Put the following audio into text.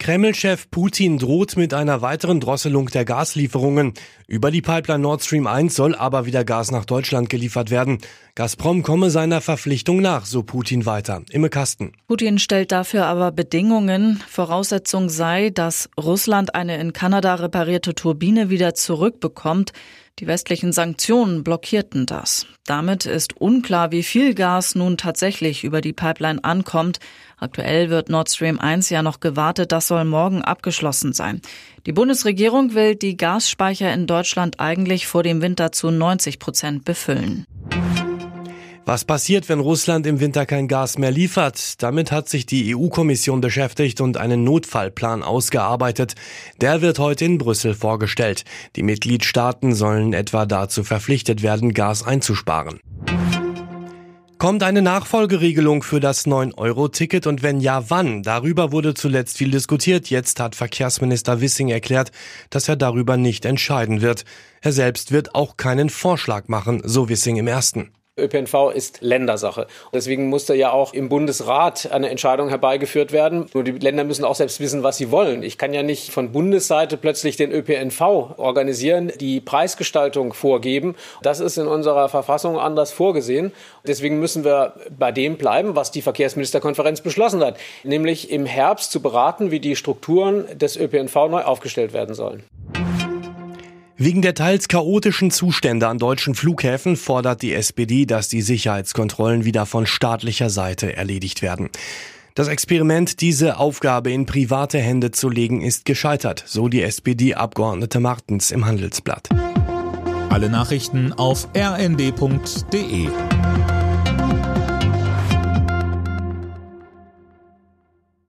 Kreml-Chef Putin droht mit einer weiteren Drosselung der Gaslieferungen. Über die Pipeline Nord Stream 1 soll aber wieder Gas nach Deutschland geliefert werden. Gazprom komme seiner Verpflichtung nach, so Putin weiter. Imme Kasten. Putin stellt dafür aber Bedingungen. Voraussetzung sei, dass Russland eine in Kanada reparierte Turbine wieder zurückbekommt. Die westlichen Sanktionen blockierten das. Damit ist unklar, wie viel Gas nun tatsächlich über die Pipeline ankommt. Aktuell wird Nord Stream 1 ja noch gewartet, das soll morgen abgeschlossen sein. Die Bundesregierung will die Gasspeicher in Deutschland eigentlich vor dem Winter zu 90 Prozent befüllen. Was passiert, wenn Russland im Winter kein Gas mehr liefert? Damit hat sich die EU-Kommission beschäftigt und einen Notfallplan ausgearbeitet. Der wird heute in Brüssel vorgestellt. Die Mitgliedstaaten sollen etwa dazu verpflichtet werden, Gas einzusparen. Kommt eine Nachfolgeregelung für das 9-Euro-Ticket und wenn ja, wann? Darüber wurde zuletzt viel diskutiert. Jetzt hat Verkehrsminister Wissing erklärt, dass er darüber nicht entscheiden wird. Er selbst wird auch keinen Vorschlag machen, so Wissing im ersten. ÖPNV ist Ländersache. Deswegen musste ja auch im Bundesrat eine Entscheidung herbeigeführt werden. Nur die Länder müssen auch selbst wissen, was sie wollen. Ich kann ja nicht von Bundesseite plötzlich den ÖPNV organisieren, die Preisgestaltung vorgeben. Das ist in unserer Verfassung anders vorgesehen. Deswegen müssen wir bei dem bleiben, was die Verkehrsministerkonferenz beschlossen hat, nämlich im Herbst zu beraten, wie die Strukturen des ÖPNV neu aufgestellt werden sollen. Wegen der teils chaotischen Zustände an deutschen Flughäfen fordert die SPD, dass die Sicherheitskontrollen wieder von staatlicher Seite erledigt werden. Das Experiment, diese Aufgabe in private Hände zu legen, ist gescheitert, so die SPD-Abgeordnete Martens im Handelsblatt. Alle Nachrichten auf rnd.de